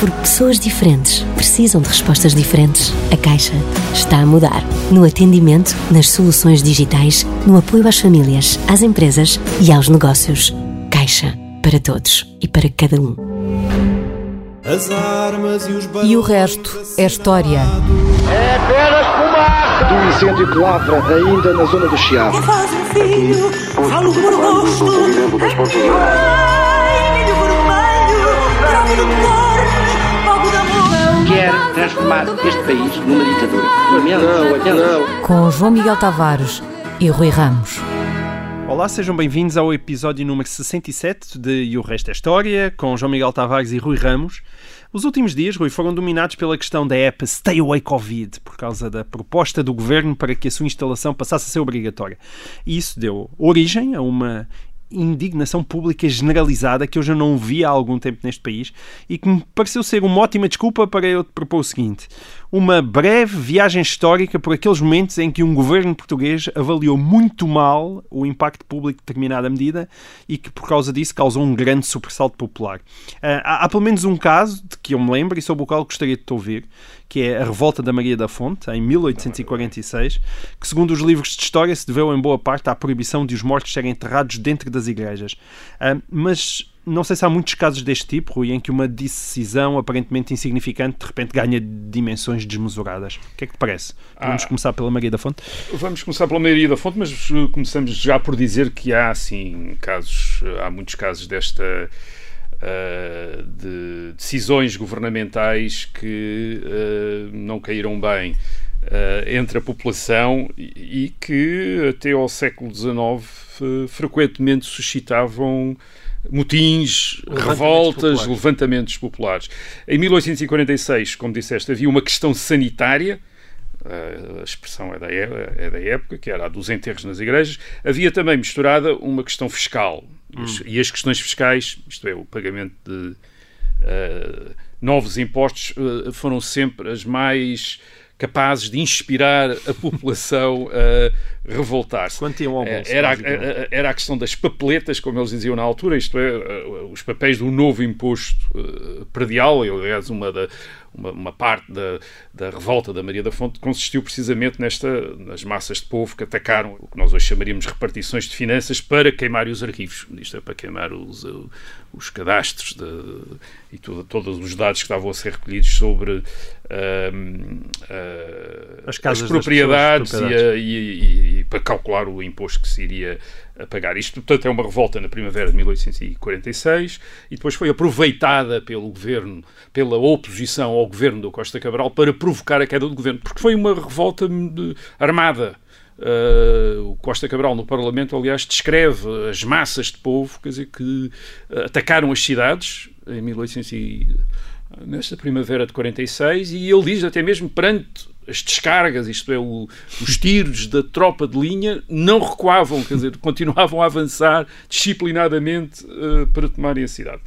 Porque pessoas diferentes precisam de respostas diferentes. A Caixa está a mudar. No atendimento, nas soluções digitais, no apoio às famílias, às empresas e aos negócios. Caixa. Para todos e para cada um. As armas e os E o resto é história. É apenas fumaça! Do incêndio que lavra ainda na zona do Chiado. Faz um filho, falo por gosto. Ai, milho vermelho, prova do Quer transformar este país numa ditadura. Não, não. Com João Miguel Tavares e Rui Ramos. Olá, sejam bem-vindos ao episódio número 67 de E o Resto é História, com João Miguel Tavares e Rui Ramos. Os últimos dias, Rui, foram dominados pela questão da app Stay Away Covid, por causa da proposta do governo para que a sua instalação passasse a ser obrigatória. E isso deu origem a uma indignação pública generalizada que eu já não vi há algum tempo neste país e que me pareceu ser uma ótima desculpa para eu te propor o seguinte: uma breve viagem histórica por aqueles momentos em que um governo português avaliou muito mal o impacto público de determinada medida e que, por causa disso, causou um grande sobressalto popular. Uh, há, há, pelo menos um caso de que eu me lembro e sobre o qual gostaria de te ouvir, que é a Revolta da Maria da Fonte, em 1846, que, segundo os livros de história, se deveu em boa parte à proibição de os mortos serem enterrados dentro das igrejas. Uh, mas não sei se há muitos casos deste tipo, Rui, em que uma decisão aparentemente insignificante de repente ganha dimensões desmesuradas. O que é que te parece? Vamos ah, começar pela Maria da Fonte? Vamos começar pela Maria da Fonte, mas uh, começamos já por dizer que há, sim, casos, uh, há muitos casos desta. Uh, de decisões governamentais que uh, não caíram bem uh, entre a população e, e, que até ao século XIX frequentemente suscitavam motins, levantamentos revoltas, populares. levantamentos populares. Em 1846, como disseste, havia uma questão sanitária, a expressão é da, é da época, que era a dos enterros nas igrejas. Havia também misturada uma questão fiscal. Hum. E as questões fiscais, isto é, o pagamento de uh, novos impostos, uh, foram sempre as mais capazes de inspirar a população a revoltar-se. Bolso, era, a, era a questão das papeletas, como eles diziam na altura, isto é, os papéis do novo imposto uh, predial, aliás, uma, da, uma, uma, parte da, da revolta da Maria da Fonte consistiu precisamente nesta, nas massas de povo que atacaram o que nós hoje chamaríamos repartições de finanças para queimar os arquivos, isto é, para queimar os, os cadastros de, e tudo, todos os dados que estavam a ser recolhidos sobre uh, uh, as, as, propriedades, e, a, e, e, para calcular o imposto que se iria a pagar. Isto, portanto, é uma revolta na primavera de 1846 e depois foi aproveitada pelo governo, pela oposição ao governo do Costa Cabral para provocar a queda do governo, porque foi uma revolta armada. Uh, o Costa Cabral no Parlamento, aliás, descreve as massas de povo quer dizer, que uh, atacaram as cidades em 1800 e, nesta primavera de 46 e ele diz até mesmo perante as descargas, isto é, o, os tiros da tropa de linha, não recuavam, quer dizer, continuavam a avançar disciplinadamente uh, para tomarem a cidade.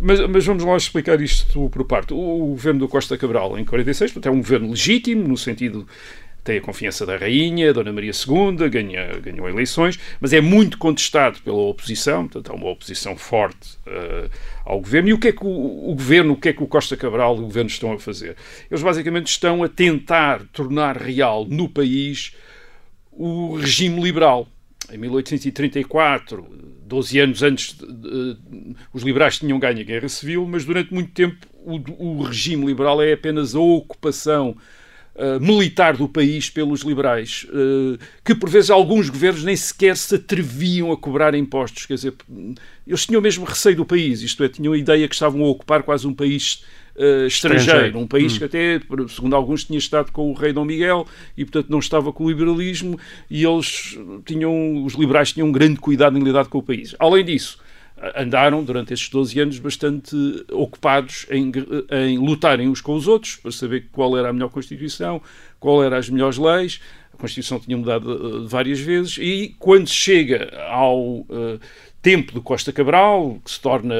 Mas, mas, vamos lá explicar isto por parte. O, o governo do Costa Cabral, em 46, portanto, é um governo legítimo, no sentido tem a confiança da rainha, Dona Maria II, ganha, ganhou eleições, mas é muito contestado pela oposição, portanto há uma oposição forte uh, ao governo. E o que é que o, o, governo, o que é que o Costa Cabral e o governo estão a fazer? Eles basicamente estão a tentar tornar real no país o regime liberal. Em 1834, 12 anos antes, uh, os liberais tinham ganho a Guerra Civil, mas durante muito tempo o, o regime liberal é apenas a ocupação Uh, militar do país pelos liberais, uh, que por vezes alguns governos nem sequer se atreviam a cobrar impostos. Quer dizer, eles tinham mesmo receio do país, isto é, tinham a ideia que estavam a ocupar quase um país uh, estrangeiro, estrangeiro, um país hum. que até, segundo alguns, tinha estado com o rei Dom Miguel e, portanto, não estava com o liberalismo e eles tinham, os liberais tinham um grande cuidado em lidar com o país. Além disso, andaram durante estes 12 anos bastante ocupados em, em lutarem uns com os outros para saber qual era a melhor Constituição, qual eram as melhores leis. A Constituição tinha mudado uh, várias vezes e quando chega ao uh, tempo de Costa Cabral, que se torna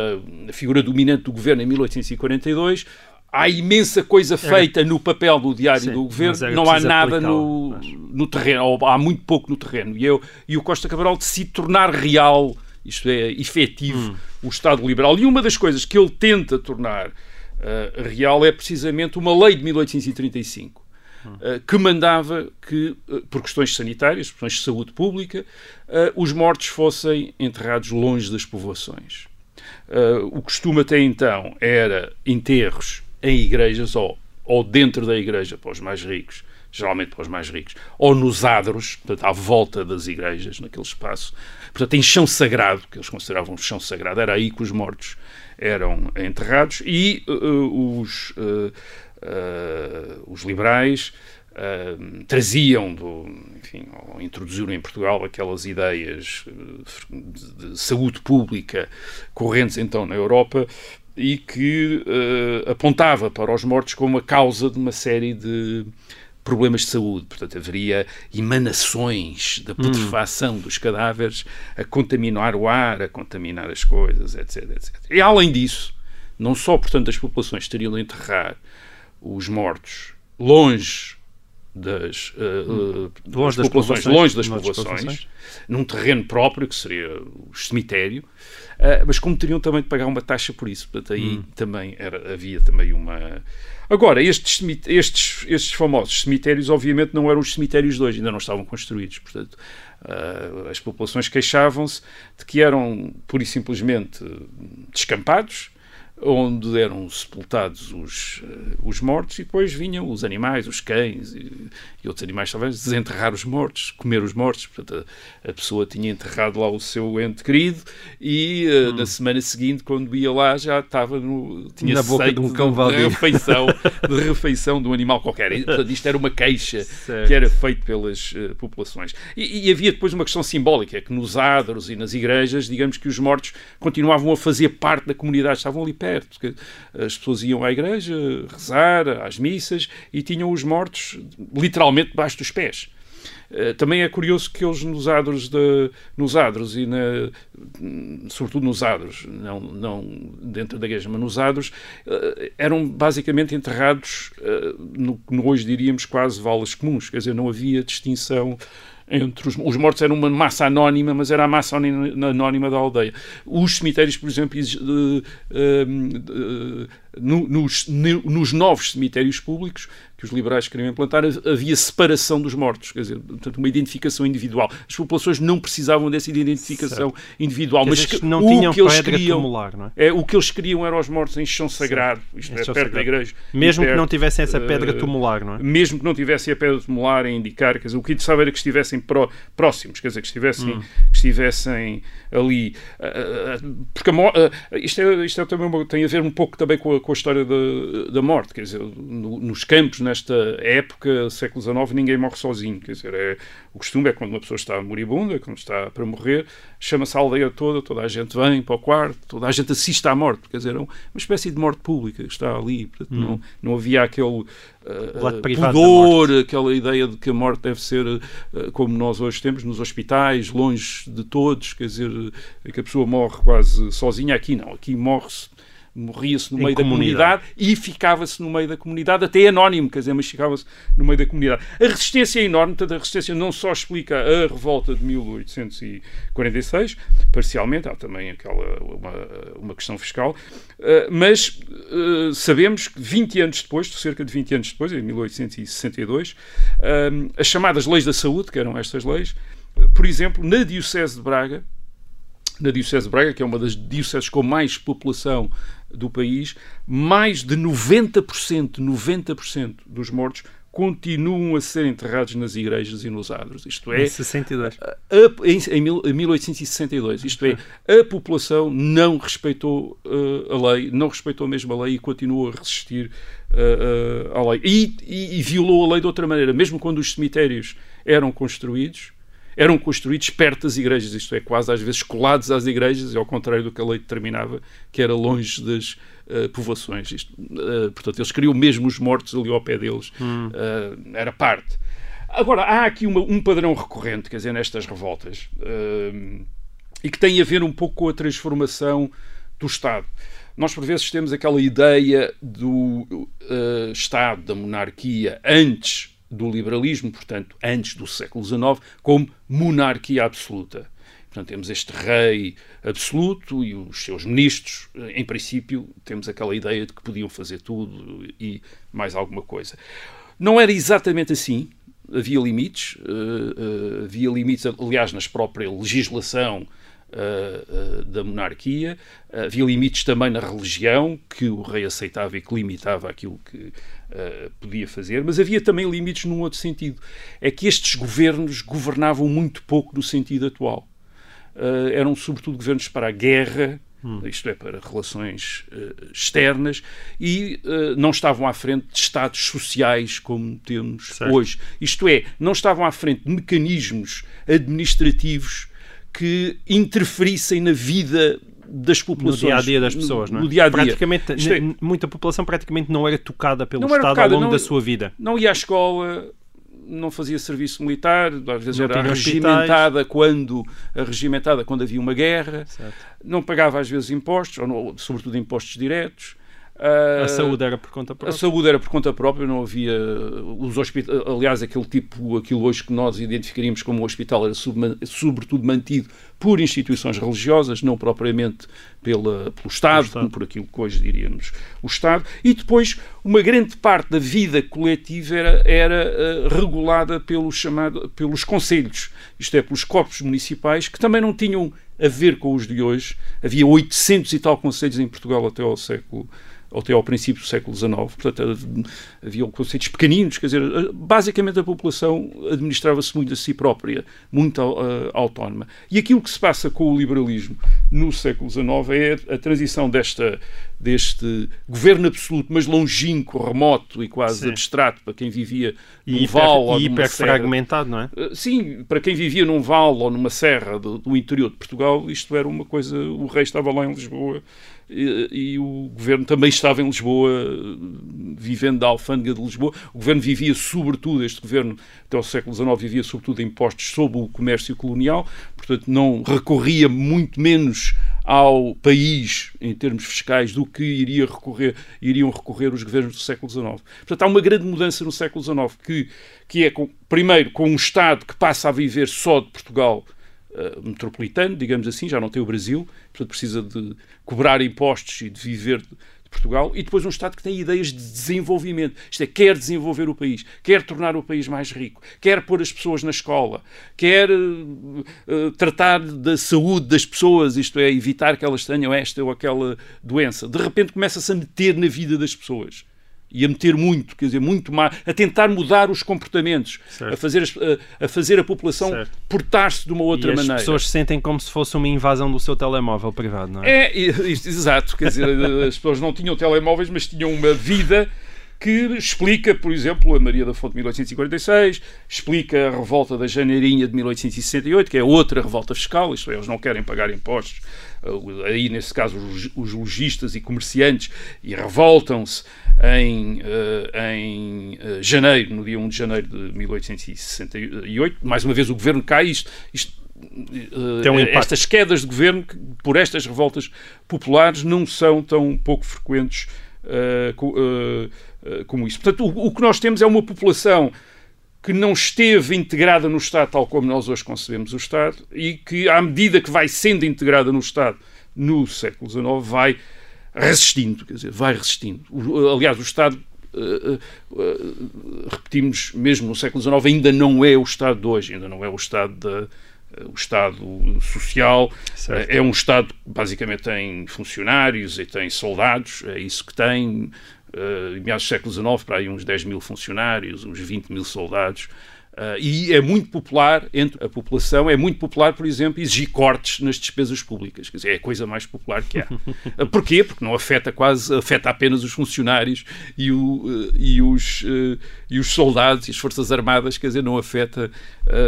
a figura dominante do governo em 1842, há imensa coisa feita no papel do diário Sim, do governo, não há nada no, no terreno, ou há muito pouco no terreno. E, eu, e o Costa Cabral decide tornar real, isto é, efetivo, hum. o Estado Liberal. E uma das coisas que ele tenta tornar uh, real é precisamente uma lei de 1835. Uh, que mandava que, uh, por questões sanitárias, por questões de saúde pública, os mortos fossem enterrados longe das povoações. o costume até então era enterros em igrejas ou, ou dentro da igreja para os mais ricos, geralmente para os mais ricos, ou nos adros, portanto, à volta das igrejas, naquele espaço. Portanto, em chão sagrado, que eles consideravam chão sagrado, era aí que os mortos eram enterrados, e uh, os, uh, uh, os liberais traziam, do, enfim, ou introduziram em Portugal aquelas ideias de, de saúde pública correntes então na Europa, e que uh, apontava para os mortos como a causa de uma série de problemas de saúde. Portanto, haveria emanações da putrefação hum. dos cadáveres a contaminar o ar, a contaminar as coisas, etc, etc. E além disso, não só, portanto, as populações teriam de enterrar os mortos longe das, uh, longe das, populações, longe das populações, num terreno próprio, que seria o cemitério, uh, mas como teriam também de pagar uma taxa por isso. Portanto, aí hum. também era, havia também uma... Agora, estes, estes, estes famosos cemitérios, obviamente, não eram os cemitérios de hoje, ainda não estavam construídos. Portanto, uh, as populações queixavam-se de que eram, pura e simplesmente, descampados, onde eram sepultados os, uh, os mortos e depois vinham os animais, os cães e, e, outros animais talvez desenterrar os mortos, comer os mortos. Portanto, a, a pessoa tinha enterrado lá o seu ente querido e uh, hum. na semana seguinte, quando ia lá, já estava no, tinha na boca de um cão de, de refeição, de refeição de um animal qualquer. E, portanto, isto era uma queixa certo. que era feita pelas uh, populações. E, e, havia depois uma questão simbólica, que nos adros e nas igrejas, digamos que os mortos continuavam a fazer parte da comunidade, estavam ali perto porque as pessoas iam à igreja rezar, às missas, e tinham os mortos literalmente debaixo dos pés. Eh, também é curioso que eles nos adros, de, nos adros e na, sobretudo nos adros, não, não dentro da igreja, mas nos adros, eh, eram basicamente enterrados eh, no que hoje diríamos quase valas comuns, quer dizer, não havia distinção entre os, os mortos eram uma massa anónima, mas era a massa anónima da aldeia. Os cemitérios, por exemplo, uh, nos, nos novos cemitérios públicos que os liberais queriam implantar, havia separação dos mortos, quer dizer, portanto, uma identificação individual. As populações não precisavam dessa identificação certo. individual, mas que, não tinham que eles queriam, tumular, não é? é? O que eles queriam eram os mortos em chão sagrado, isto é, perto sagrado. da igreja. Mesmo perto, que não tivessem essa pedra tumular, não é? Mesmo que não tivessem a pedra tumular a indicar, quer dizer, o que interessava era que estivessem pró, próximos, quer dizer, que estivessem, hum. que estivessem ali. Porque a, isto, é, isto é também tem a ver um pouco também com a, com a história da, da morte, quer dizer, no, nos campos, nesta época, século XIX, ninguém morre sozinho, quer dizer, é, o costume é quando uma pessoa está moribunda, quando está para morrer, chama-se a aldeia toda, toda a gente vem para o quarto, toda a gente assiste à morte, quer dizer, é uma espécie de morte pública que está ali, portanto, hum. não, não havia aquele uh, pudor, aquela ideia de que a morte deve ser uh, como nós hoje temos nos hospitais, longe de todos, quer dizer, que a pessoa morre quase sozinha, aqui não, aqui morre-se morria-se no meio comunidade. da comunidade e ficava-se no meio da comunidade, até anónimo, quer dizer, mas ficava-se no meio da comunidade. A resistência é enorme, portanto, a resistência não só explica a revolta de 1846, parcialmente, há também aquela, uma, uma questão fiscal, uh, mas uh, sabemos que 20 anos depois, cerca de 20 anos depois, em 1862, uh, eh, as chamadas leis da saúde, que eram estas leis, por exemplo, na Diocese de Braga, na Diocese de Braga, que é uma das dioceses com mais população do país, mais de 90%, 90% dos mortos continuam a ser enterrados nas igrejas e nos adros. Isto é, em 62. A, em, em 1862. Isto é, a população não respeitou uh, a lei, não respeitou mesmo a lei e continua a resistir uh, uh, à lei. E, e, e violou a lei de outra maneira. Mesmo quando os cemitérios eram construídos, eram construídos perto das igrejas, isto é, quase às vezes colados às igrejas, ao contrário do que a lei determinava, que era longe das uh, povoações. Isto, uh, portanto, eles queriam mesmo os mortos ali ao pé deles, hum. uh, era parte. Agora, há aqui uma, um padrão recorrente, quer dizer, nestas revoltas, e que tem a ver um pouco com a transformação do Estado. Nós, por vezes, temos aquela ideia do Estado, da monarquia, antes do liberalismo, portanto, antes do século XIX, como monarquia absoluta. Portanto, temos este rei absoluto e os seus ministros, em princípio, temos aquela ideia de que podiam fazer tudo e mais alguma coisa. Não era exatamente assim. Havia limites, uh, uh, havia limites, aliás, nas própria legislação uh, da monarquia, havia limites também na religião, que o rei aceitava e que limitava aquilo que uh, podia fazer, mas havia também limites num outro sentido. É que estes governos governavam muito pouco no sentido atual. Uh, eram sobretudo governos para a guerra, hum. isto é, para relações uh, externas, e não estavam à frente de estados sociais como temos certo. hoje. Isto é, não estavam à frente de mecanismos administrativos que interferissem na vida das populações. No dia a dia das pessoas, no, não é? No dia a dia. Praticamente, é, muita população praticamente não era tocada pelo Estado tocada, ao longo não, da sua vida. Não ia à escola, não fazia serviço militar, às vezes não era regimentada quando, regimentada quando havia uma guerra, certo. não pagava às vezes impostos, ou não, sobretudo impostos diretos. Uh, a saúde era por conta própria? A saúde era por conta própria, não havia os hospitais, aliás, aquele tipo, aquilo hoje que nós identificaríamos como hospital era sobretudo mantido por instituições religiosas, não propriamente pela, pelo Estado, Estado. por aquilo que hoje diríamos o Estado, e depois uma grande parte da vida coletiva era, era uh, regulada pelo chamado, pelos conselhos, isto é, pelos corpos municipais, que também não tinham a ver com os de hoje. Havia 800 e tal conselhos em Portugal até ao século até ao princípio do século XIX. Portanto, havia conceitos pequeninos, quer dizer, basicamente a população administrava-se muito a si própria, muito uh, autónoma. E aquilo que se passa com o liberalismo no século XIX é a transição desta, deste governo absoluto, mas longínquo, remoto e quase Sim. abstrato para quem vivia num e vale ou e hiper fragmentado, não é? Sim, para quem vivia num vale ou numa serra do, do interior de Portugal, isto era uma coisa. O rei estava lá em Lisboa e, e, o governo também estava em Lisboa, vivendo da alfândega de Lisboa. O governo vivia sobretudo, este governo até o século XIX vivia sobretudo de impostos sobre o comércio colonial, portanto não recorria muito menos ao país em termos fiscais do que iria recorrer, iriam recorrer os governos do século XIX. Portanto, há uma grande mudança no século XIX que, que é, com, primeiro, com um Estado que passa a viver só de Portugal uh, metropolitano, digamos assim, já não tem o Brasil, portanto precisa de cobrar impostos e de viver de, de Portugal, e depois um Estado que tem ideias de desenvolvimento, isto é, quer desenvolver o país, quer tornar o país mais rico, quer pôr as pessoas na escola, quer uh, tratar da saúde das pessoas, isto é, evitar que elas tenham esta ou aquela doença. De repente começa-se a meter na vida das pessoas e a meter muito, quer dizer, muito mais, a tentar mudar os comportamentos, a fazer, a, a, fazer a população portar-se de uma outra e maneira. As pessoas sentem como se fosse uma invasão do seu telemóvel privado, não é? É, exato, quer dizer, as pessoas não tinham telemóveis, mas tinham uma vida que explica, por exemplo, a Maria da Fonte de 1846, explica a revolta da Janeirinha de 1868, que é outra revolta fiscal, isto é, eles não querem pagar impostos, aí nesse caso os lojistas e comerciantes, e revoltam-se em, uh, em uh, janeiro, no dia 1 de janeiro de 1868. Mais uma vez o governo cai, isto, isto um estas quedas de governo por estas revoltas populares não são tão pouco frequentes uh, uh, eh, como isso. Portanto, o, o, que nós temos é uma população que não esteve integrada no Estado tal como nós hoje concebemos o Estado e que, à medida que vai sendo integrada no Estado no século XIX, vai resistindo, quer dizer, vai resistindo. O, aliás, o Estado, uh, uh, repetimos, mesmo no século XIX, ainda não é o Estado de hoje, ainda não é o Estado da o Estado social certo. é um Estado que basicamente tem funcionários e tem soldados, é isso que tem, uh, em meados do século XIX, para aí uns 10 mil funcionários, uns 20 mil soldados, Uh, e é muito popular entre a população, é muito popular, por exemplo, exigir cortes nas despesas públicas. Quer dizer, é a coisa mais popular que há. Uh, porquê? Porque não afeta quase, afeta apenas os funcionários e, o, uh, e, os, e os soldados e as Forças Armadas, quer dizer, não afeta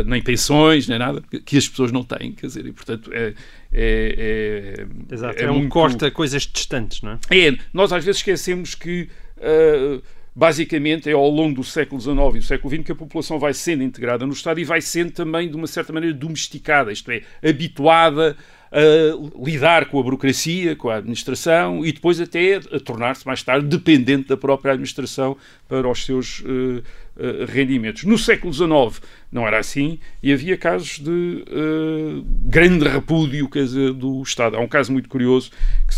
nem pensões, nem nada, que as pessoas não têm, quer dizer, e portanto é, é, é, Exato, é, é um muito... corte a coisas distantes, não é? É, nós às vezes esquecemos que uh, basicamente é ao longo do século XIX e do século XX que a população vai sendo integrada no Estado e vai sendo também, de uma certa maneira, domesticada, isto é, habituada a lidar com a burocracia, com a administração e depois até a tornar-se mais tarde dependente da própria administração para os seus uh, uh, rendimentos. No século XIX não era assim e havia casos de uh, grande repúdio dizer, do Estado. Há um caso muito curioso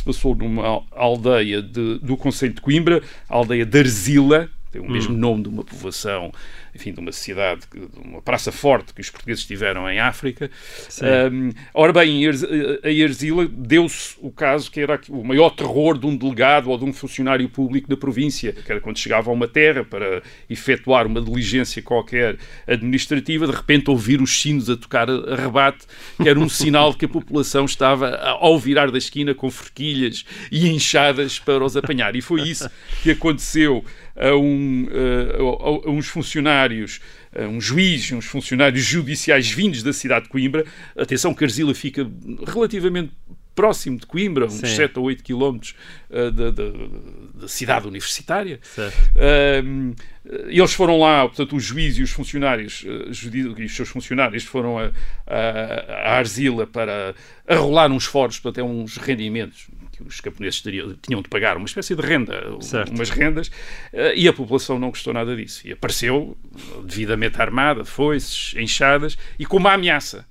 passou numa aldeia de, do Conselho de Coimbra, a aldeia de Arzila, tem o mesmo hum. nome de uma povoação enfim, de uma cidade, de uma praça forte que os portugueses tiveram em África. Um, ora bem, a Erzila deu-se o caso que era o maior terror de um delegado ou de um funcionário público da província, que era quando chegava a uma terra para efetuar uma diligência qualquer administrativa, de repente ouvir os sinos a tocar a rebate, que era um sinal de que a população estava ao virar da esquina com forquilhas e enxadas para os apanhar. E foi isso que aconteceu a, um, a, a uns funcionários, a um juiz, uns funcionários judiciais vindos da cidade de Coimbra. Atenção que Arzila fica relativamente próximo de Coimbra, uns Sim. 7 ou 8 quilómetros uh, da, da, da, cidade universitária. Uh, eles foram lá, portanto, o juiz e os funcionários, uh, e os seus funcionários foram a, a, a Arzila para arrolar uns foros, portanto, é uns rendimentos, que os camponeses teriam, tinham de pagar uma espécie de renda, certo. umas rendas, eh, e a população não gostou nada disso. E apareceu devidamente armada, foices, enxadas, e com uma ameaça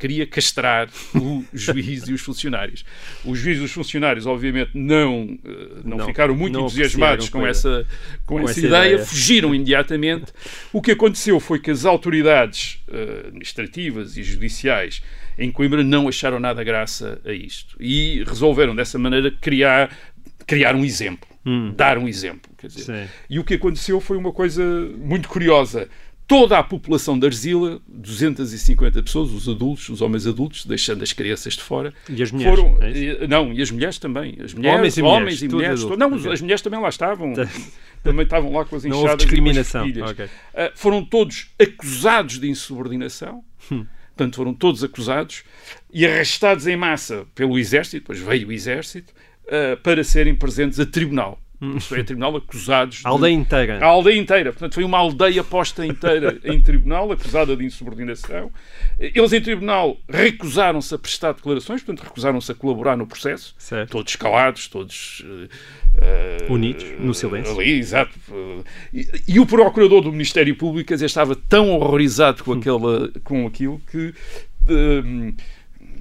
queria castrar o juiz e os funcionários. Os juízes e os funcionários, obviamente, não, eh, não, não ficaram muito não entusiasmados com essa, com, com essa, essa ideia, ideia, fugiram imediatamente. O que aconteceu foi que as autoridades administrativas e judiciais em Coimbra não acharam nada graça a isto e resolveram dessa maneira criar, criar um exemplo, hum. dar um exemplo. Quer dizer. E o que aconteceu foi uma coisa muito curiosa toda a população de Arzila, 250 pessoas, os adultos, os homens adultos, deixando as crianças de fora. E as mulheres? Foram, é não, e as mulheres também. As mulheres, homens e mulheres. Homens e mulheres não, okay. as mulheres também lá estavam. Tá. também estavam lá com as enxadas. Não houve discriminação. Okay. Uh, foram todos acusados de insubordinação. Hum. Portanto, foram todos acusados e arrastados em massa pelo exército, depois veio o exército, uh, para serem presentes a tribunal. Isto é, a tribunal acusados. A aldeia inteira. A aldeia inteira. Portanto, foi uma aldeia posta inteira em tribunal, acusada de insubordinação. Eles, em tribunal, recusaram-se a prestar declarações, portanto, recusaram-se a colaborar no processo. Certo. Todos calados, todos. Uh, Unidos, no silêncio. Ali, exato. E, e, o procurador do Ministério Público estava tão horrorizado com, aquela, com aquilo que. Uh,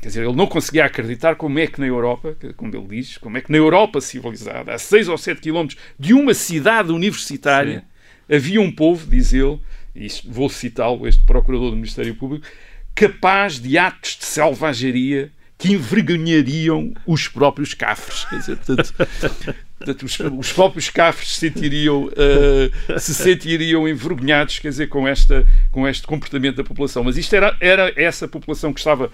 Quer dizer, ele não conseguia acreditar como é que na Europa, como ele diz, como é que na Europa civilizada, a 6 ou 7 quilómetros de uma cidade universitária, Sim. havia um povo, diz ele, e vou citá-lo, este procurador do Ministério Público, capaz de atos de selvageria que envergonhariam os próprios cafres. Quer dizer, portanto, portanto os, os, próprios cafres se sentiriam, uh, se sentiriam envergonhados quer dizer, com, esta, com este comportamento da população. Mas isto era, era essa população que estava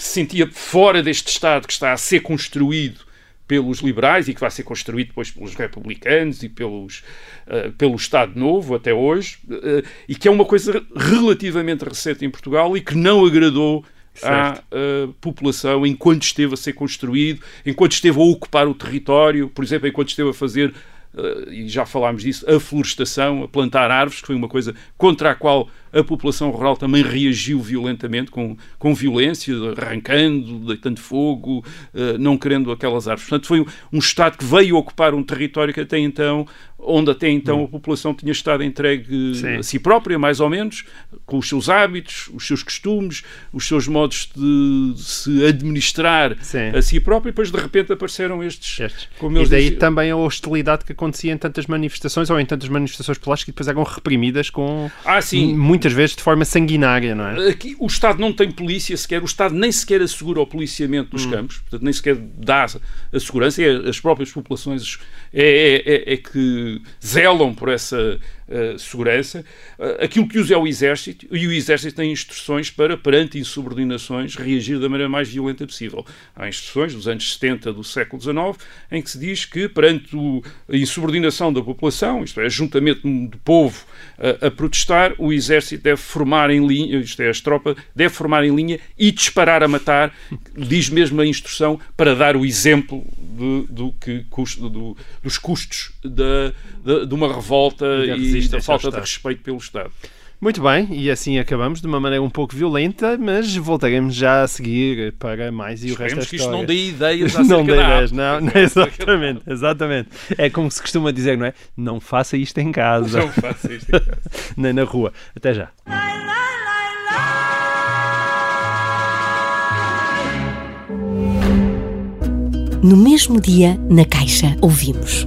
que se sentia fora deste Estado que está a ser construído pelos liberais e que vai ser construído depois pelos republicanos e pelos, uh, pelo Estado Novo até hoje, uh, e que é uma coisa relativamente recente em Portugal e que não agradou certo. à uh, população enquanto esteve a ser construído, enquanto esteve a ocupar o território, por exemplo, enquanto esteve a fazer e já falámos disso, a florestação, a plantar árvores, que foi uma coisa contra a qual a população rural também reagiu violentamente, com, com violência, arrancando, deitando fogo, uh, não querendo aquelas árvores. Portanto, foi um, Estado que veio ocupar um território que até então onde até então a população tinha estado entregue Sim. a si própria, mais ou menos, com os seus hábitos, os seus costumes, os seus modos de se administrar Sim. a si própria, e depois de repente apareceram estes. estes. e daí diziam. também a hostilidade que acontecia em tantas manifestações ou em tantas manifestações plásticas que depois eram reprimidas com ah, sim. Muitas vezes de forma sanguinária, não é? Aqui o Estado não tem polícia sequer, o Estado nem sequer assegura o policiamento dos hum. campos, portanto nem sequer dá a segurança, é as próprias populações é, é, é, é que zelam por essa uh, segurança. Uh, aquilo que usa é o exército e o exército tem instruções para, perante insubordinações, reagir da maneira mais violenta possível. Há instruções dos anos 70 do século XIX em que se diz que perante o, a insubordinação da população, isto é, ajuntamento do povo uh, a protestar, o exército deve formar em linha, isto é, as tropas, deve formar em linha e disparar a matar, diz mesmo a instrução, para dar o exemplo de, do que custo, do, dos custos de, de, de uma revolta e, da falta de respeito pelo Estado. Muito bem, e assim acabamos de uma maneira um pouco violenta, mas voltaremos já a seguir para mais e o resto da que história. isto não dê ideias Não dê ideias, não, não, exatamente, exatamente. É como se costuma dizer, não é? Não faça isto em casa. Não faça isto em casa. Nem na rua. Até já. No mesmo dia, na Caixa, ouvimos.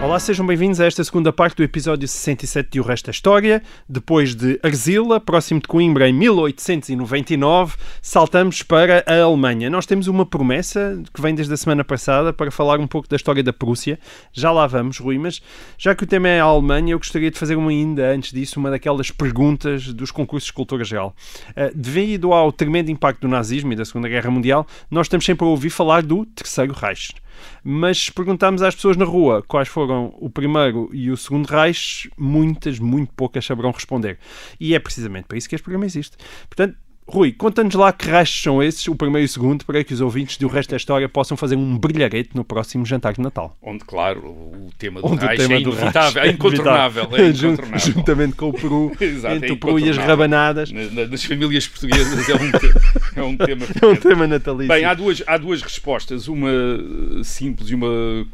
Olá, sejam bem-vindos a esta segunda parte do episódio 67 de O Resto da História. Depois de Arzila, próximo de Coimbra, em 1899, saltamos para a Alemanha. Nós temos uma promessa que vem desde a semana passada para falar um pouco da história da Prússia. Já lá vamos, Rui, mas já que o tema é a Alemanha, eu gostaria de fazer uma ainda antes disso, uma daquelas perguntas dos concursos de cultura geral. Uh, devido ao tremendo impacto do nazismo e da Segunda Guerra Mundial, nós estamos sempre a ouvir falar do Terceiro Reich mas se perguntarmos às pessoas na rua quais foram o primeiro e o segundo Reich, muitas, muito poucas saberão responder. E é precisamente para isso que este programa existe. Portanto, Rui, conta-nos lá que rachos são esses, o primeiro e o segundo, para que os ouvintes do resto da história possam fazer um brilharete no próximo jantar de Natal. Onde, claro, o tema do Onde tema é inevitável, é incontornável. É incontornável. Juntamente com o Peru, Exato, entre é o Peru e as rabanadas. Na, nas famílias portuguesas é um, é um tema É um tema natalício. Bem, há duas, há duas respostas, uma simples e uma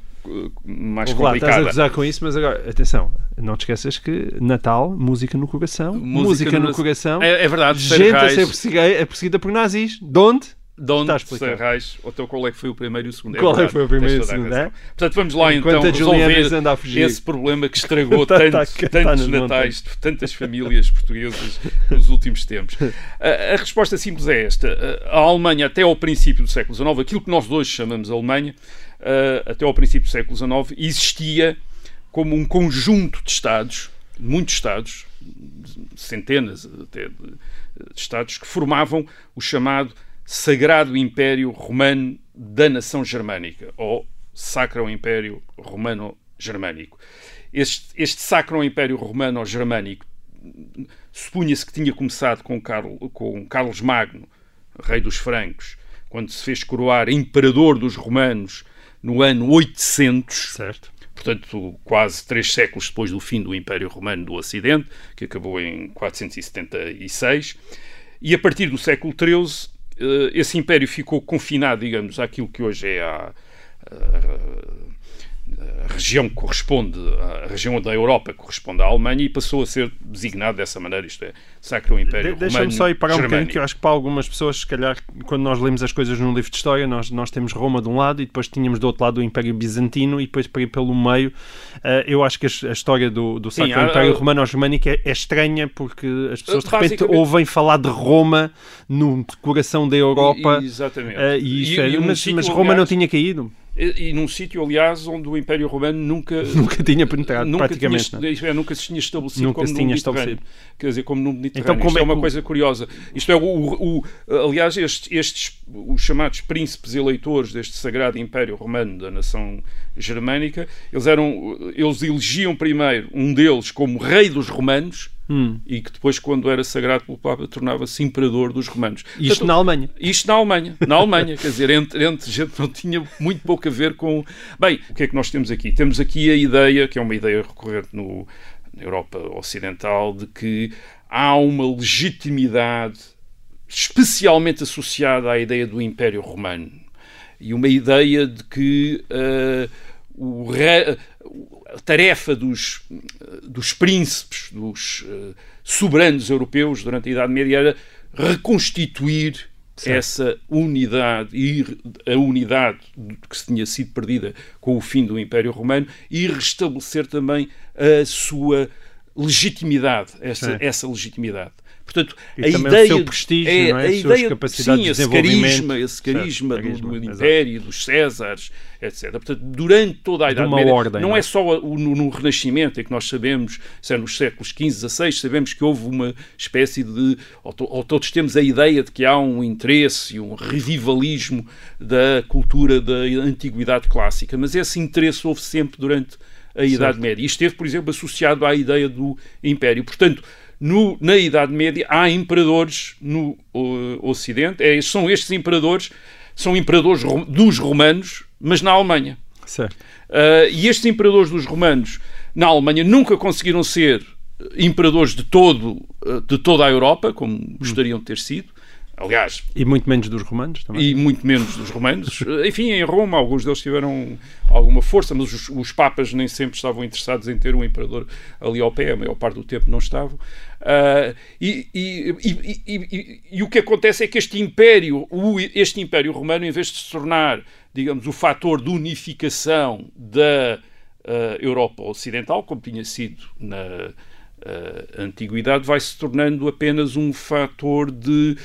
mais Olá, complicada. Estás a gozar com isso, mas agora, atenção, não te esqueças que Natal, música no coração, música, música no, no, coração. É, é verdade, gente a ser perseguida, é perseguida por nazis. De onde? De onde Serrais, ou então qual é que foi o primeiro e o segundo? Qual é que foi o primeiro e o segundo? É? Portanto, vamos lá Enquanto então resolver esse problema que estragou tá, tá, tantos tá natais de tantas famílias portuguesas nos últimos tempos. A, a, resposta simples é esta. A Alemanha, até ao princípio do século XIX, aquilo que nós hoje chamamos Alemanha, uh, até ao princípio do século XIX, existia como um conjunto de Estados, muitos Estados, centenas até de, de Estados, que formavam o chamado Sagrado Império Romano da Nação Germânica, ou Sacro Império Romano-Germânico. Este, este Sacro Império Romano-Germânico supunha-se que tinha começado com, Carlo, com Carlos Magno, rei dos francos, quando se fez coroar imperador dos romanos no ano 800. Certo. Portanto, quase três séculos depois do fim do Império Romano do Ocidente, que acabou em 476. E a partir do século XIII, esse império ficou confinado, digamos, àquilo que hoje é a, a a região que corresponde, a região da Europa que corresponde à Alemanha e passou a ser designado dessa maneira, isto é, Sacro Império de, Deixa-me só ir parar um bocadinho, que eu acho que para algumas pessoas, se calhar, quando nós lemos as coisas num livro de história, nós, nós temos Roma de um lado e depois tínhamos do outro lado o Império Bizantino e depois pelo meio, uh, eu acho que a, a história do, do Sacro Sim, Império Romano-Germânico é, é, estranha porque as pessoas de repente ouvem falar de Roma no coração da Europa. E, exatamente. Uh, e, isso e, é, mas, mas Roma não tinha caído e, e num sítio, aliás, onde o Império Romano nunca nunca tinha penetrado, nunca praticamente. Tinha, é, nunca se tinha estabelecido nunca como se tinha. Estabelecido. Quer dizer, como no Mediterrâneo. Então, como Isto é, é uma o... coisa curiosa. Isto é, o, o, o aliás, estes, estes, os chamados príncipes eleitores deste sagrado Império Romano da nação germânica, eles eram, eles elegiam primeiro um deles como rei dos romanos, Hum. e que depois, quando era sagrado pelo Papa, tornava-se imperador dos romanos. Isto Portanto, na Alemanha. Isto na Alemanha. Na Alemanha, quer dizer, entre, entre gente não tinha muito pouco a ver com. Bem, o que é que nós temos aqui? Temos aqui a ideia, que é uma ideia recorrente no, na Europa Ocidental, de que há uma legitimidade especialmente associada à ideia do Império Romano e uma ideia de que uh, o re, a tarefa dos, dos príncipes, dos uh, soberanos europeus durante a Idade Média era reconstituir certo. essa unidade e a unidade que se tinha sido perdida com o fim do Império Romano e restabelecer também a sua legitimidade, essa, essa legitimidade. Portanto, e a ideia, o seu prestígio, é, não é? a ideia, capacidades sim, de esse carisma, esse carisma, certo, do, do Império, dos Césares, etc. Portanto, durante toda a Idade Média, ordem, não, é, é só no, no, Renascimento, é que nós sabemos, se é nos séculos XV, XVI, sabemos que houve uma espécie de, ou, ou todos temos a ideia de que há um interesse um revivalismo da cultura da antiguidade clássica, mas esse interesse houve sempre durante a Idade certo. Média. E esteve, por exemplo, associado à ideia do Império. Portanto, no, na Idade Média há imperadores no uh, Ocidente, é, são estes imperadores, são imperadores dos romanos, mas na Alemanha. Certo. Uh, e estes imperadores dos romanos na Alemanha nunca conseguiram ser imperadores de, todo, uh, de toda a Europa, como gostariam de ter sido. Aliás. E muito menos dos romanos também. E muito menos dos romanos. Enfim, em Roma, alguns deles tiveram alguma força, mas os, os, papas nem sempre estavam interessados em ter um imperador ali ao pé, a maior parte do tempo não estavam. Uh, e, e, e, e, o que acontece é que este império, o, este império romano, em vez de se tornar, digamos, o fator de unificação da uh, Europa Ocidental, como tinha sido na uh, antiguidade, vai se tornando apenas um fator de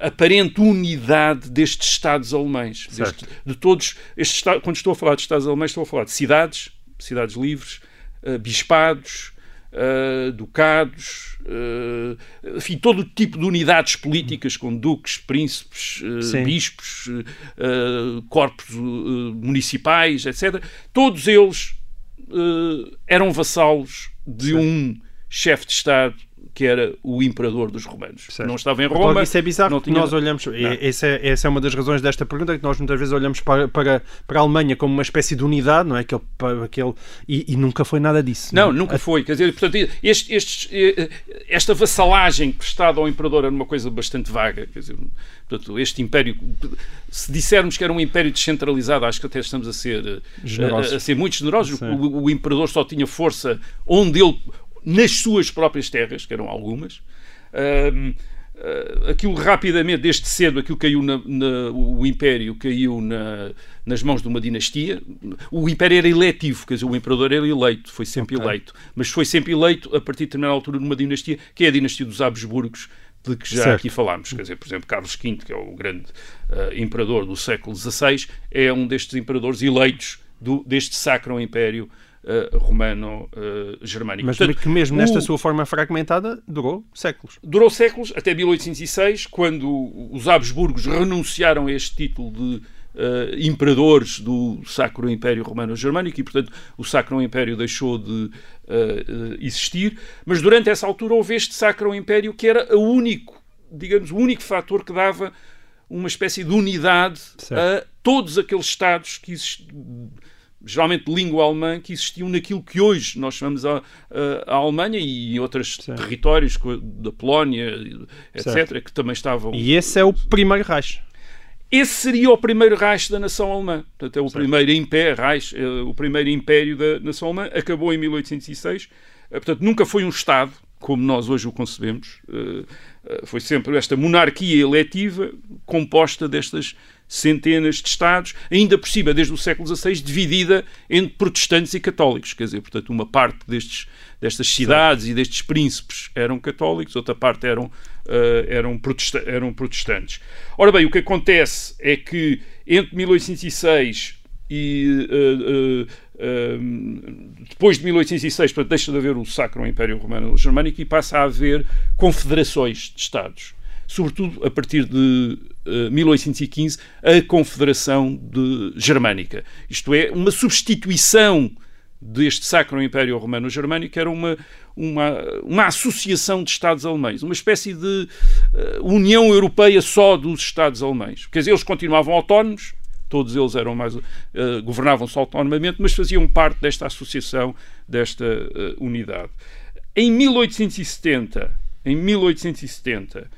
aparente unidade destes Estados alemães. Deste, de todos estes Quando estou a falar de Estados alemães, estou a falar de cidades, cidades livres, uh, bispados, uh, ducados, uh, enfim, todo o tipo de unidades políticas, com duques, príncipes, bispos, corpos municipais, etc. Todos eles eram vassalos de um chefe de Estado que era o imperador dos romanos. Certo. Não estava em Roma. Então, isso é bizarro tinha... nós olhamos, essa é, essa é uma das razões desta pergunta, que nós muitas vezes olhamos para, para, para a Alemanha como uma espécie de unidade, não é? Aquele, aquele, e, e nunca foi nada disso. Não, não é? nunca foi. Quer dizer, portanto, este, este, eh, esta vassalagem prestada ao imperador era uma coisa bastante vaga. Quer dizer, portanto, este império, se dissermos que era um império descentralizado, acho que até estamos a ser, a, a, ser muito generosos. O, o imperador só tinha força onde ele nas suas próprias terras, que eram algumas. Uh, uh, aquilo rapidamente, desde cedo, aquilo caiu na, na, o Império caiu na, nas mãos de uma dinastia. O Império era eletivo, quer dizer, o Imperador era eleito, foi sempre okay. eleito, mas foi sempre eleito a partir de determinada altura numa dinastia, que é a dinastia dos Habsburgos, de que já certo. aqui falámos. Quer dizer, por exemplo, Carlos V, que é o grande uh, imperador do século XVI, é um destes imperadores eleitos do, deste Sacro Império uh, romano-germânico. Mas Portanto, que mesmo nesta o... sua forma fragmentada durou séculos. Durou séculos, até 1806, quando os Habsburgos renunciaram a este título de Uh, imperadores do Sacro Império Romano-Germânico e, portanto, o Sacro Império deixou de uh, uh, existir. Mas durante essa altura houve este Sacro Império que era o único, digamos, o único fator que dava uma espécie de unidade certo. a todos aqueles Estados que geralmente de língua alemã, que existiam naquilo que hoje nós chamamos a, a, a Alemanha e outros certo. territórios da Polónia, etc., certo. que também estavam. E esse é o primeiro Reich. Esse seria o primeiro Reich da nação alemã. Portanto, é o certo. primeiro império, Reich, é o primeiro império da nação alemã. Acabou em 1806. Eh, portanto, nunca foi um Estado, como nós hoje o concebemos. Eh, eh, foi sempre esta monarquia eletiva composta destas centenas de Estados, ainda por cima, desde o século XVI, dividida entre protestantes e católicos. Quer dizer, portanto, uma parte destes, destas cidades certo. e destes príncipes eram católicos, outra parte eram, uh, eram, protesta eram protestantes. Ora bem, o que acontece é que entre 1806 e uh, uh, depois de 1806, portanto, deixa de haver o Sacro Império Romano Germânico e passa a haver confederações de Estados sobretudo a partir de 1815, a Confederação de Germânica. Isto é, uma substituição deste Sacro Império Romano-Germânico era uma, uma, uma associação de Estados alemães, uma espécie de uh, União Europeia só dos Estados alemães. Quer dizer, eles continuavam autónomos, todos eles eram mais uh, governavam-se autonomamente, mas faziam parte desta associação, desta uh, unidade. Em 1870, em 1870,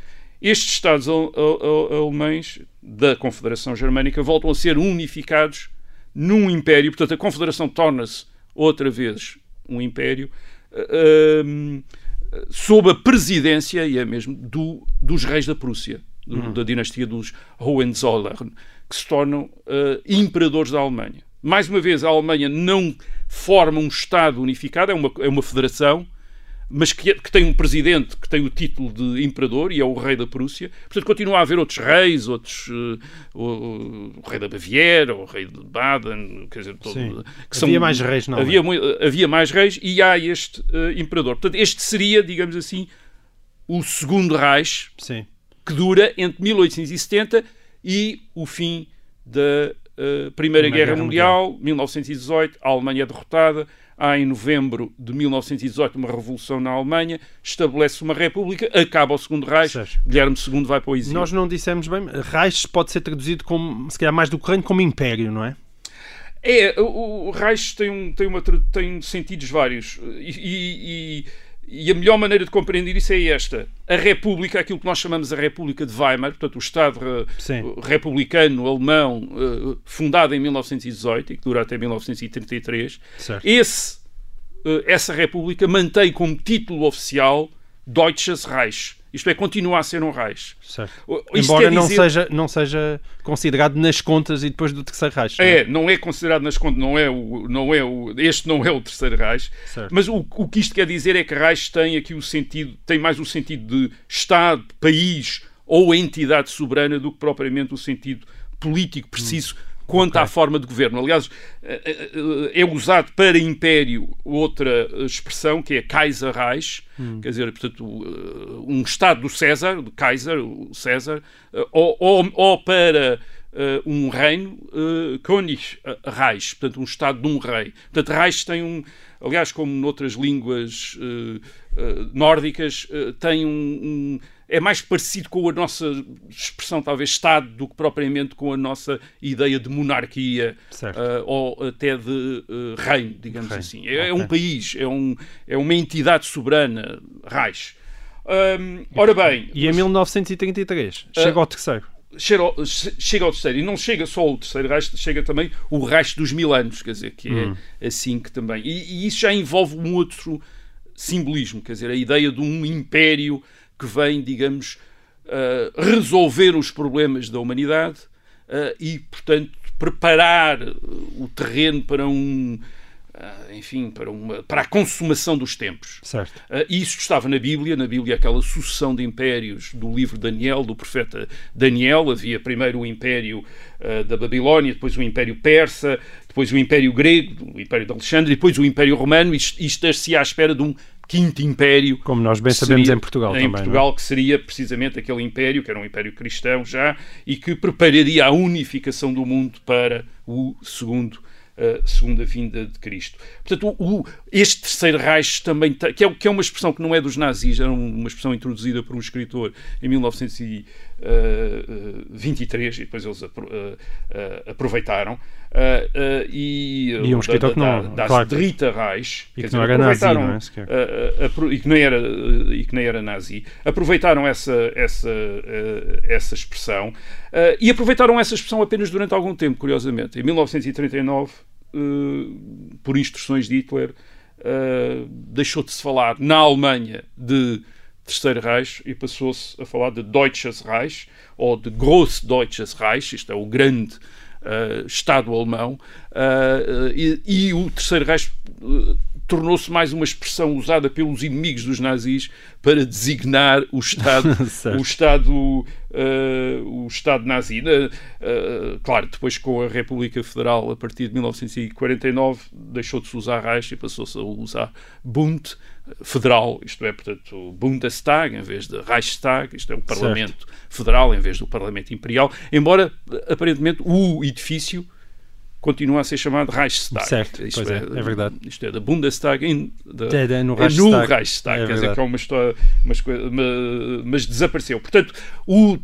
estes Estados alemães da Confederação Germânica voltam a ser unificados num império, portanto, a Confederação torna-se outra vez um império, uh, sob a presidência, e é mesmo, do, dos reis da Prússia, do, uhum. da dinastia dos Hohenzollern, que se tornam uh, imperadores da Alemanha. Mais uma vez, a Alemanha não forma um Estado unificado, é uma, é uma federação, mas que, que, tem um presidente que tem o título de imperador e é o rei da Prússia. Portanto, continua a haver outros reis, outros uh, o, o, rei da Baviera, o rei de Baden, quer dizer, todo, Sim. que havia são, mais reis, não? Havia, é? havia mais reis e há este uh, imperador. Portanto, este seria, digamos assim, o segundo Reich, Sim. que dura entre 1870 e o fim da uh, Primeira, Primeira, Guerra, Guerra Mundial, Mundial, 1918, a Alemanha é derrotada, há em novembro de 1918 uma revolução na Alemanha, estabelece uma república, acaba o Segundo Reich, Guilherme II vai para o exílio. Nós não dissemos bem, Reich pode ser traduzido como, se calhar mais do que reino, como império, não é? É, o, o Reich tem, um, tem, uma, tem sentidos vários e, e, e a melhor maneira de compreender isso é esta. A República, aquilo que nós chamamos a República de Weimar, portanto, o Estado Sim. republicano alemão uh, fundado em 1918 e que dura até 1933, esse, uh, essa República mantém como título oficial Deutsches Reich. Isto é, continua a ser um Reich. Embora não, dizer... seja, não seja considerado nas contas e depois do Terceiro Reich. Não é? é, não é considerado nas contas, não é o, não é o, este não é o Terceiro Reich. Certo. Mas o, o que isto quer dizer é que Reich tem aqui o sentido, tem mais o sentido de Estado, país ou entidade soberana do que propriamente o sentido político preciso. Hum quanto okay. à forma de governo. Aliás, eh, eh, é usado para império outra expressão que é Kaiserreich, hum. quer dizer, portanto, eh, um Estado do César, do Kaiser, o César, ou, ou, ou para Uh, um reino, uh, Königreich, portanto, um Estado de um rei. Portanto, Reich tem um, aliás, como noutras línguas uh, nórdicas, tem um, um é mais parecido com a nossa expressão, talvez, Estado, do que propriamente com a nossa ideia de monarquia uh, ou até de uh, reino, digamos reino. assim. É, okay. é, um país, é, um, é uma entidade soberana, Reich. Um, ora bem. E em 1933 uh, chega ao terceiro. Chega ao, chega ao terceiro. E não chega só o terceiro Reich, chega também o Reich dos mil anos, quer dizer, que é hum. assim que também. E, e isso já envolve um outro simbolismo, quer dizer, a ideia de um império que vem, digamos, uh, resolver os problemas da humanidade uh, e, portanto, preparar o terreno para um. Uh, enfim, para, uma, para a consumação dos tempos. Certo. Uh, isso estava na Bíblia, na Bíblia aquela sucessão de impérios do livro Daniel, do profeta Daniel, havia primeiro o império uh, da Babilónia, depois o império persa, depois o império grego, o império de Alexandre, depois o império romano, isto, isto se à espera de um quinto império. Como nós bem sabemos seria, em Portugal em também. Em Portugal, não? que seria precisamente aquele império, que era um império cristão já, e que prepararia a unificação do mundo para o segundo a segunda vinda de Cristo. Portanto, o, este terceiro Reich também, que, é, que é uma expressão que não é dos nazis, era uma expressão introduzida por um escritor em 1923 e depois eles aproveitaram. e, e um escritor da, que não, da, claro. Dritta Reich, e que dizer, não era nazi, não é? e, que não era, e que nem era nazi, aproveitaram essa, essa, essa expressão e aproveitaram essa expressão apenas durante algum tempo, curiosamente. Em 1939 uh, por instruções de Hitler, uh, deixou de se falar na Alemanha de Terceiro Reich e passou-se a falar de Deutsches Reich ou de Groß Deutsches Reich, isto é o grande uh, Estado alemão, e, e, o Terceiro Reich tornou-se mais uma expressão usada pelos inimigos dos nazis para designar o Estado, o Estado, uh, o Estado nazi. Uh, claro, depois com a República Federal, a partir de 1949, deixou de se usar Reich e passou-se a usar Bund, federal, isto é, portanto, Bundestag em vez de Reichstag, isto é o Parlamento certo. Federal em vez do Parlamento Imperial, embora aparentemente o edifício continua a ser chamado Reichstag. Certo, isto é, é, é, verdade. Isto é da Bundestag in, de, é, é no Reichstag, no Reichstag é quer dizer que é uma história, mas, mas, mas desapareceu. Portanto, o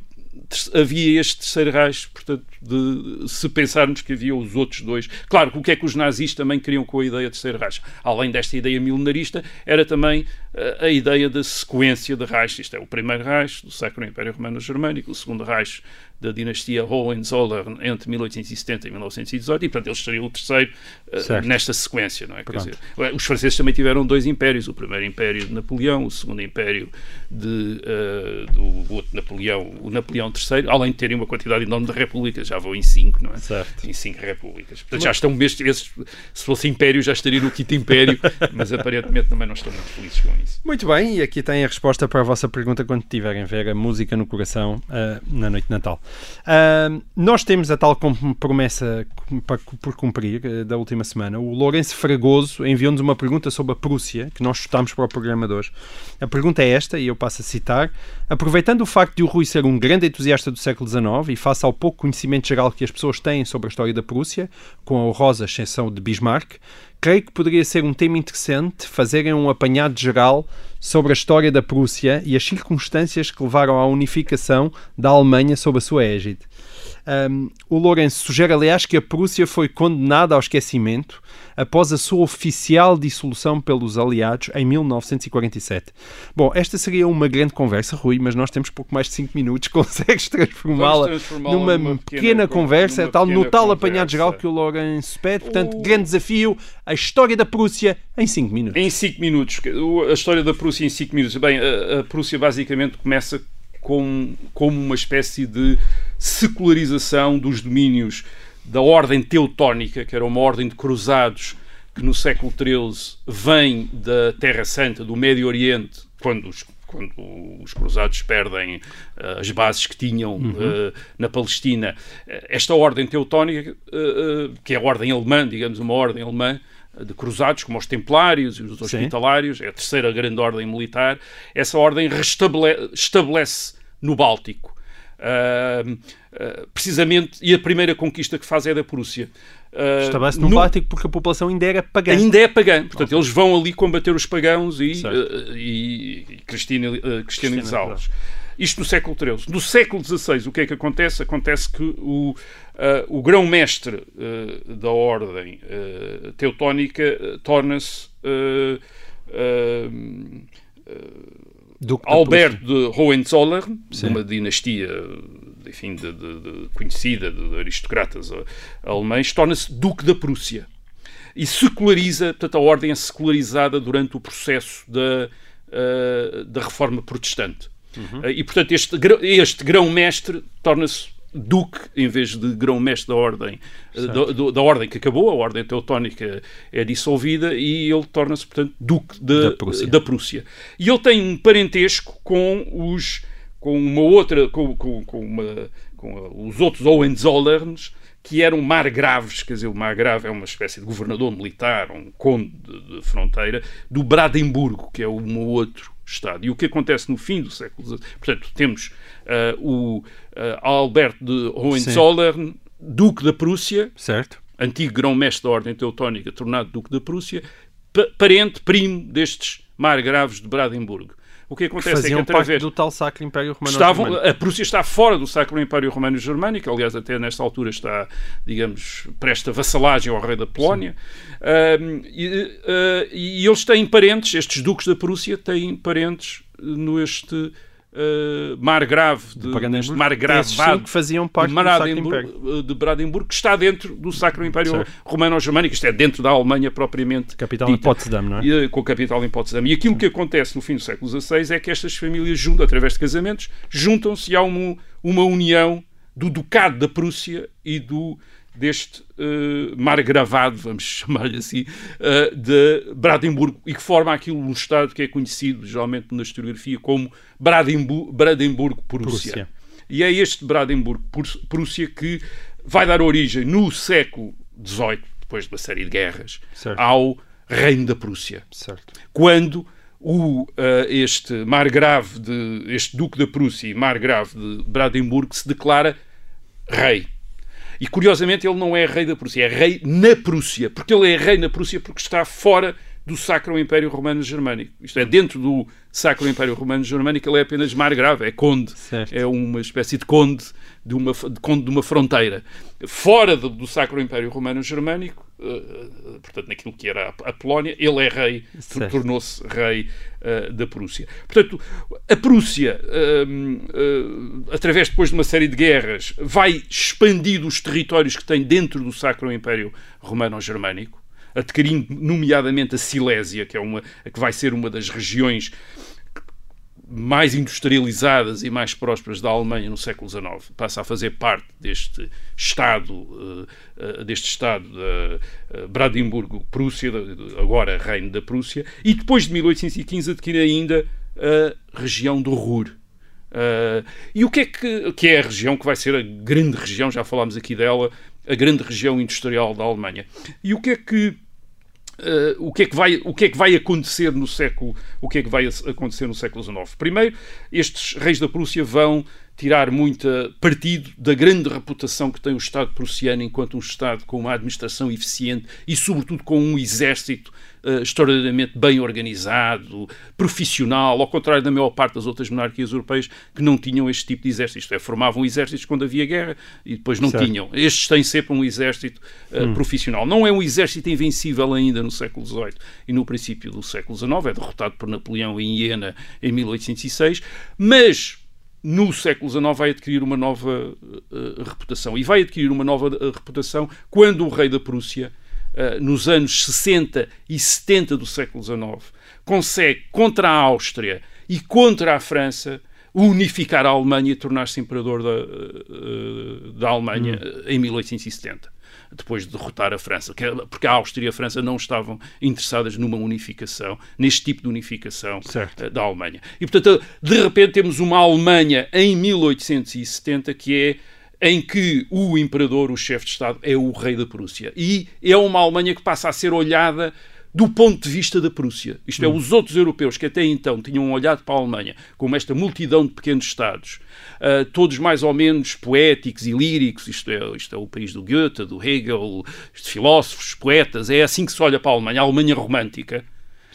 havia este terceiro Reich, portanto, de, se pensarmos que havia os outros dois. Claro, o que é que os nazis também queriam com a ideia de terceiro Reich? Além desta ideia milenarista, era também uh, a ideia da sequência de Reich. Isto é, o primeiro Reich, do Sacro Império Romano-Germânico, o segundo Reich da dinastia Hohenzollern entre 1870 e 1918 e, portanto, eles seriam o terceiro uh, nesta sequência, não é? Quer dizer, os franceses também tiveram dois impérios, o primeiro império de Napoleão, o segundo império de, uh, do outro Napoleão, o Napoleão III, além de terem uma quantidade enorme de repúblicas, já vão em cinco, não é? Certo. Em cinco repúblicas. Portanto, já estão mesmo, esses, se fosse império, já estaria no quinto império, mas aparentemente também não estão muito felizes com isso. Muito bem, e aqui tem a resposta para a vossa pergunta quando tiverem ver a música no coração uh, na noite de Natal. Uh, nós temos a tal promessa por cumprir uh, da última semana. O Lourenço Fragoso enviou-nos uma pergunta sobre a Prússia, que nós chutámos para o programa de hoje. A pergunta é esta, e eu passo a citar. Aproveitando o facto de o Rui ser um grande entusiasta do século XIX e face ao pouco conhecimento geral que as pessoas têm sobre a história da Prússia, com a honrosa exceção de Bismarck, creio que poderia ser um tema interessante fazerem um apanhado geral sobre a história da Prússia e as circunstâncias que levaram à unificação da Alemanha sob a sua égide. Um, o Lourenço sugere, aliás, que a Prússia foi condenada ao esquecimento após a sua oficial dissolução pelos aliados em 1947. Bom, esta seria uma grande conversa, Rui, mas nós temos pouco mais de 5 minutos. Consegues transformá-la transformá numa, numa, pequena, pequena conversa, numa tal, pequena no tal conversa. apanhado geral que o Lourenço pede. Portanto, o... grande desafio, a história da Prússia em 5 minutos. Em 5 minutos. A história da Prússia em 5 minutos. Bem, a, a Prússia basicamente começa com, como uma espécie de secularização dos domínios da ordem teutónica, que era uma ordem de cruzados que no século XIII vem da Terra Santa, do Médio Oriente, quando os, quando os cruzados perdem uh, as bases que tinham uhum. uh, na Palestina. Esta ordem teutónica, uh, que é a ordem alemã, digamos, uma ordem alemã, de cruzados, como os templários e os hospitalários, é a terceira grande ordem militar, essa ordem estabelece no Báltico. Uh, uh, precisamente, e a primeira conquista que faz é da Prússia. Uh, Estabelece no, no Báltico porque a população ainda era pagã. Ainda é pagã. Portanto, eles vão ali combater os pagãos e, uh, e, e cristianizá-los. Isto no século XIII. No século XVI, o que é que acontece? Acontece que o, uh, o grão-mestre uh, da ordem uh, teutónica torna-se Alberto de Hohenzollern, Sim. uma dinastia enfim, de, de, de conhecida de aristocratas alemães, torna-se Duque da Prússia e seculariza, portanto, a ordem é secularizada durante o processo da, da reforma protestante. Uhum. E, portanto, este, este grão-mestre torna-se duque em vez de grão-mestre da ordem da, da, ordem que acabou, a ordem teutónica é dissolvida e ele torna-se, portanto, duque de, da, Prússia. da, Prússia. E ele tem um parentesco com os com uma outra com, com, com, uma, com os outros Hohenzollerns que eram margraves, quer dizer, o margrave é uma espécie de governador militar, um conde de, de fronteira, do Brandemburgo, que é um outro Estado. E o que acontece no fim do século XIX? Portanto, temos uh, o uh, Alberto de Hohenzollern, Sim. Duque da Prússia, certo. antigo grão-mestre da Ordem Teutónica, tornado Duque da Prússia, parente, primo destes margraves de Brandemburgo. O que acontece que é que através do tal Sacro Império Romano estavam, A Prússia está fora do Sacro Império Romano Germânico, aliás, até nesta altura está, digamos, presta vassalagem ao rei da Polónia. E, uh, e, eles têm parentes, estes duques da Prússia têm parentes neste uh, mar grave de, de mar gravado que faziam parte de, de Brandenburgo, que está dentro do Sacro Império Romano-Germânico, isto é, dentro da Alemanha propriamente Capital dita, em Potsdam, não é? E, eh, com a capital em Potsdam. E aquilo que acontece no fim do século XVI é que estas famílias, juntam, através de casamentos, juntam-se há uma, uma união do Ducado da Prússia e do deste uh, mar gravado, vamos chamar-lhe assim, uh, de Brandemburgo, e que forma aquilo um Estado que é conhecido geralmente na historiografia como Brandemburgo, Brandemburgo Prússia. Prússia. E é este Brandemburgo Prússia que vai dar origem no século XVIII, depois de uma série de guerras, certo. ao Reino da Prússia. Certo. Quando o, uh, este margrave de este duque da Prússia e margrave de Brandemburgo se declara rei e curiosamente ele não é rei da Prússia, é rei na Prússia, porque ele é rei na Prússia porque está fora do Sacro Império Romano Germânico. Isto é, dentro do Sacro Império Romano Germânico, ele é apenas margrave, é conde, certo. é uma espécie de conde de uma, de conde de uma fronteira. Fora do, do Sacro Império Romano Germânico, uh, portanto, naquilo que era a, Polónia, ele é rei, tornou-se rei uh, da Prússia. Portanto, a Prússia, uh, através depois de uma série de guerras, vai expandindo os territórios que tem dentro do Sacro Império Romano Germânico adquirindo nomeadamente a Silésia, que, é uma, que vai ser uma das regiões mais industrializadas e mais prósperas da Alemanha no século XIX passa a fazer parte deste Estado, uh, uh, deste Estado de uh, Brandenburgo, Prússia, agora Reino da Prússia, e depois de 1815 adquire ainda a região do Ruhr. e o que é que, que é a região que vai ser a grande região, já falámos aqui dela, a grande região industrial da Alemanha. E o que é que Uh, o, que é que vai, o que é que vai acontecer no século o que é que vai acontecer no século XIX primeiro estes reis da Prússia vão tirar muita partido da grande reputação que tem o Estado prussiano enquanto um Estado com uma administração eficiente e sobretudo com um exército uh, extraordinariamente bem organizado, profissional, ao contrário da maior parte das outras monarquias europeias que não tinham este tipo de exército. Isto é, formavam exércitos quando havia guerra e depois não certo. tinham. Estes têm sempre um exército uh, hum. profissional. Não é um exército invencível ainda no século XVIII e no princípio do século XIX, é derrotado por Napoleão em Iena em 1806, mas no século XIX vai adquirir uma nova uh, reputação. E vai adquirir uma nova uh, reputação quando o rei da Prússia eh, nos anos 60 e 70 do século XIX, consegue, contra a Áustria e contra a França, unificar a Alemanha e tornar-se imperador da, eh, da Alemanha hum. em 1870 depois de derrotar a França, porque a Áustria e a França não estavam interessadas numa unificação, neste tipo de unificação certo. Eh, da Alemanha. E, portanto, de repente temos uma Alemanha em 1870 que é em que o imperador, o chefe de Estado, é o rei da Prússia. E é uma Alemanha que passa a ser olhada do ponto de vista da Prússia. Isto é, hum. os outros europeus que até então tinham olhado para a Alemanha como esta multidão de pequenos Estados, uh, todos mais ou menos poéticos e líricos, isto é, isto é o país do Goethe, do Hegel, de filósofos, poetas, é assim que se olha para a Alemanha, a Alemanha romântica.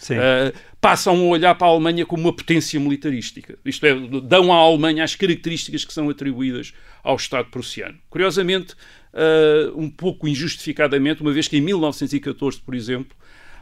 Uh, passam a olhar para a Alemanha como uma potência militarística. Isto é, dão à Alemanha as características que são atribuídas ao Estado prussiano. Curiosamente, uh, um pouco injustificadamente, uma vez que em 1914, por exemplo,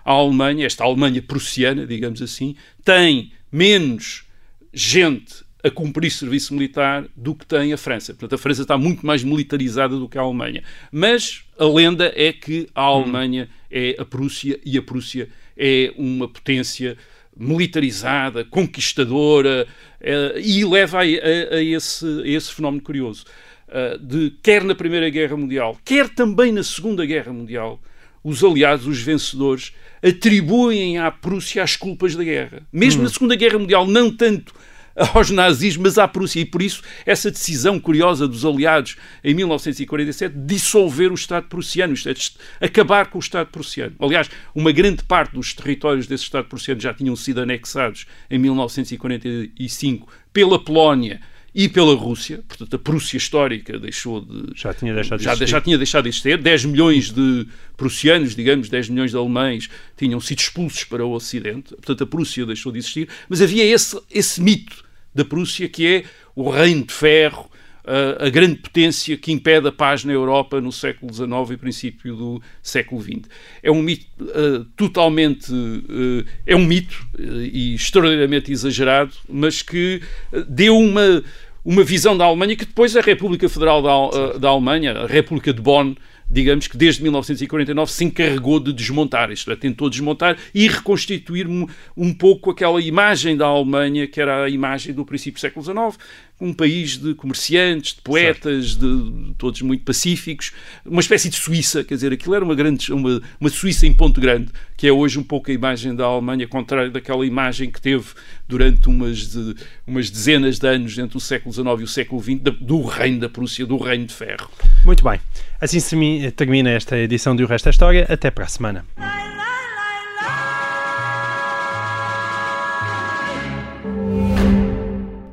a Alemanha, esta Alemanha prussiana, digamos assim, tem menos gente a cumprir serviço militar do que tem a França. Portanto, a França está muito mais militarizada do que a Alemanha. Mas a lenda é que a hum. Alemanha hum. é a Prússia e a Prússia é uma potência militarizada, conquistadora, uh, e leva a, a, a, esse, a, esse, fenómeno curioso. Uh, de quer na Primeira Guerra Mundial, quer também na Segunda Guerra Mundial, os aliados, os vencedores, atribuem à Prússia as culpas da guerra. Mesmo hum. na Segunda Guerra Mundial, não tanto aos nazis, mas à Prússia. E por isso, essa decisão curiosa dos aliados em 1947 de dissolver o Estado prussiano, isto é, acabar com o Estado prussiano. Aliás, uma grande parte dos territórios desse Estado prussiano já tinham sido anexados em 1945 pela Polónia e pela Rússia, portanto a Prússia histórica deixou de já tinha deixado de já, existir. já tinha deixado de existir, 10 milhões de prussianos, digamos, 10 milhões de alemães tinham sido expulsos para o Ocidente, portanto a Prússia deixou de existir, mas havia esse, esse mito da Prússia, que é o reino de ferro, a, a grande potência que impede a paz na Europa no século XIX e princípio do século XX. É um mito uh, totalmente. Uh, é um mito uh, e extraordinariamente exagerado, mas que deu uma, uma visão da Alemanha que depois a República Federal da, da Alemanha, a República de Bonn, digamos que desde 1949 se encarregou de desmontar, isto. É, tentou desmontar e reconstituir um, um pouco aquela imagem da Alemanha que era a imagem do princípio do século XIX, um país de comerciantes, de poetas, de, todos muito pacíficos, uma espécie de Suíça, quer dizer, aquilo era uma grande, uma, uma Suíça em ponto grande, que é hoje um pouco a imagem da Alemanha, contrário daquela imagem que teve durante umas, de, umas dezenas de anos entre o século XIX e o século XX, do reino da Prússia, do reino de ferro. Muito bem. Assim se termina esta edição de O Resto da História. Até para a semana.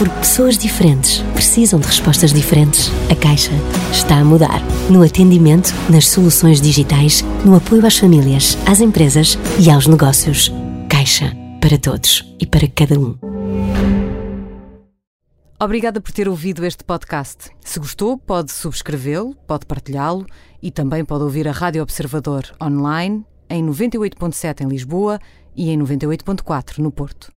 Porque pessoas diferentes precisam de respostas diferentes. A Caixa está a mudar. No atendimento, nas soluções digitais, no apoio às famílias, às empresas e aos negócios. Caixa. Para todos e para cada um. Obrigada por ter ouvido este podcast. Se gostou, pode subscrevê-lo, pode partilhá-lo e também pode ouvir a Rádio Observador online em 98.7 em Lisboa e em 98.4 no Porto.